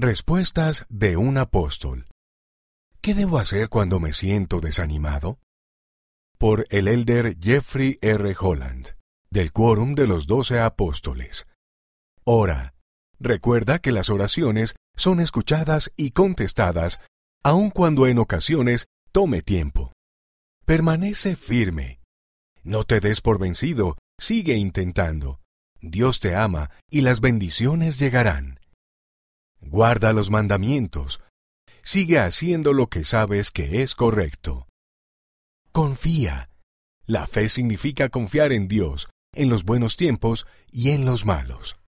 Respuestas de un apóstol. ¿Qué debo hacer cuando me siento desanimado? Por el elder Jeffrey R. Holland, del Quórum de los Doce Apóstoles. Ora. Recuerda que las oraciones son escuchadas y contestadas, aun cuando en ocasiones tome tiempo. Permanece firme. No te des por vencido, sigue intentando. Dios te ama y las bendiciones llegarán. Guarda los mandamientos. Sigue haciendo lo que sabes que es correcto. Confía. La fe significa confiar en Dios, en los buenos tiempos y en los malos.